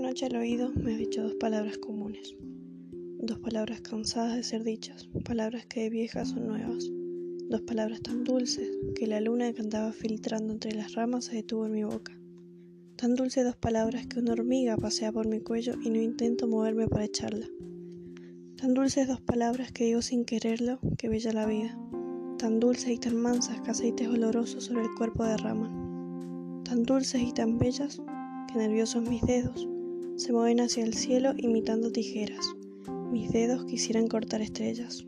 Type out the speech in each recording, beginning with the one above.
noche al oído me has dicho dos palabras comunes, dos palabras cansadas de ser dichas, palabras que de viejas son nuevas, dos palabras tan dulces que la luna que andaba filtrando entre las ramas se detuvo en mi boca. Tan dulces dos palabras que una hormiga pasea por mi cuello y no intento moverme para echarla. Tan dulces dos palabras que digo sin quererlo, que bella la vida. Tan dulces y tan mansas que aceites olorosos sobre el cuerpo derraman. Tan dulces y tan bellas que nerviosos mis dedos se mueven hacia el cielo imitando tijeras. Mis dedos quisieran cortar estrellas.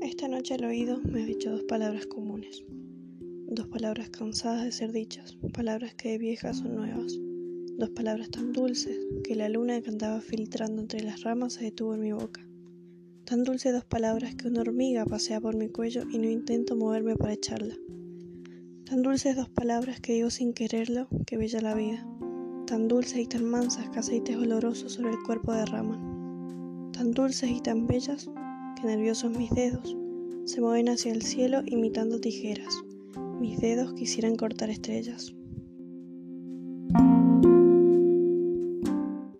Esta noche al oído me has dicho dos palabras comunes, dos palabras cansadas de ser dichas, palabras que de viejas son nuevas, dos palabras tan dulces que la luna que andaba filtrando entre las ramas se detuvo en mi boca. Tan dulces dos palabras que una hormiga pasea por mi cuello y no intento moverme para echarla. Tan dulces dos palabras que digo sin quererlo, que bella la vida. Tan dulces y tan mansas que aceites olorosos sobre el cuerpo derraman. Tan dulces y tan bellas que nerviosos mis dedos se mueven hacia el cielo imitando tijeras. Mis dedos quisieran cortar estrellas.